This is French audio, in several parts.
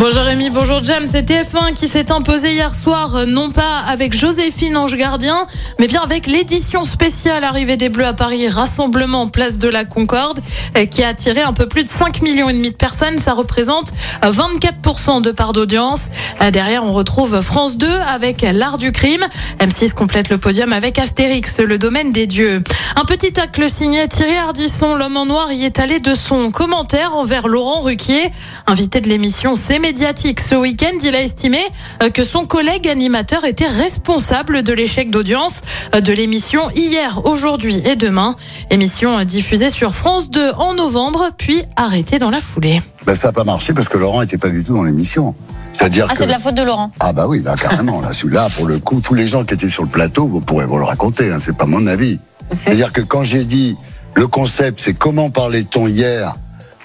Bonjour Rémi, bonjour Jam. C'est TF1 qui s'est imposé hier soir, euh, non pas avec Joséphine Ange Gardien, mais bien avec l'édition spéciale Arrivée des Bleus à Paris, rassemblement place de la Concorde, euh, qui a attiré un peu plus de 5 millions et demi de personnes. Ça représente euh, 24% de part d'audience. Euh, Derrière, on retrouve France 2 avec l'art du crime. M6 complète le podium avec Astérix, le domaine des dieux. Un petit tacle signé Thierry Ardisson, l'homme en noir, y est allé de son commentaire envers Laurent Ruquier, invité de l'émission C'est médiatique. Ce week-end, il a estimé euh, que son collègue animateur était responsable de l'échec d'audience euh, de l'émission hier, aujourd'hui et demain. Émission euh, diffusée sur France 2 en novembre, puis arrêtée dans la foulée. Ben, ça n'a pas marché parce que Laurent n'était pas du tout dans l'émission. C'est-à-dire Ah, que... c'est de la faute de Laurent. Ah bah oui, là, carrément. Là, celui-là, pour le coup, tous les gens qui étaient sur le plateau, vous pourrez vous le raconter. Hein, c'est pas mon avis. C'est-à-dire que quand j'ai dit le concept, c'est comment parlait-on hier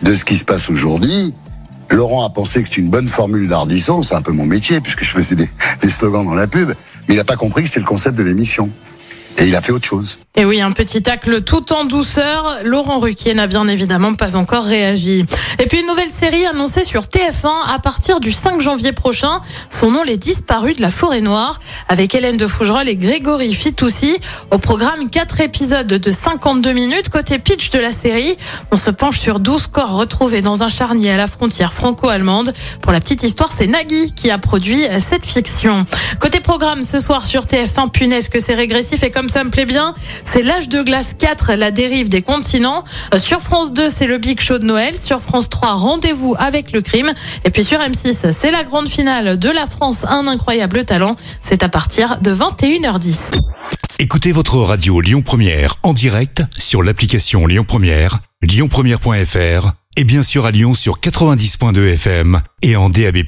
de ce qui se passe aujourd'hui. Laurent a pensé que c'est une bonne formule d'Ardisson, c'est un peu mon métier puisque je faisais des, des slogans dans la pub, mais il n'a pas compris que c'était le concept de l'émission. Et il a fait autre chose. Et oui, un petit tacle tout en douceur. Laurent Ruquier n'a bien évidemment pas encore réagi. Et puis une nouvelle série annoncée sur TF1 à partir du 5 janvier prochain. Son nom, Les Disparus de la Forêt Noire, avec Hélène de Fougerolles et Grégory Fitoussi. Au programme, 4 épisodes de 52 minutes. Côté pitch de la série, on se penche sur 12 corps retrouvés dans un charnier à la frontière franco-allemande. Pour la petite histoire, c'est Nagui qui a produit cette fiction. Côté programme, ce soir sur TF1, punaise que c'est régressif et comme ça me plaît bien, c'est l'âge de glace 4, la dérive des continents. Euh, Sur France 2, c'est le Big Show de Noël. Sur France 3, rendez-vous avec le crime. Et puis sur M6, c'est la grande finale de la France, un incroyable talent. C'est à partir de 21h10. Écoutez votre radio Lyon Première en direct sur l'application Lyon Première, lyonpremière.fr et bien sûr à Lyon sur 90.2 FM et en DAB+.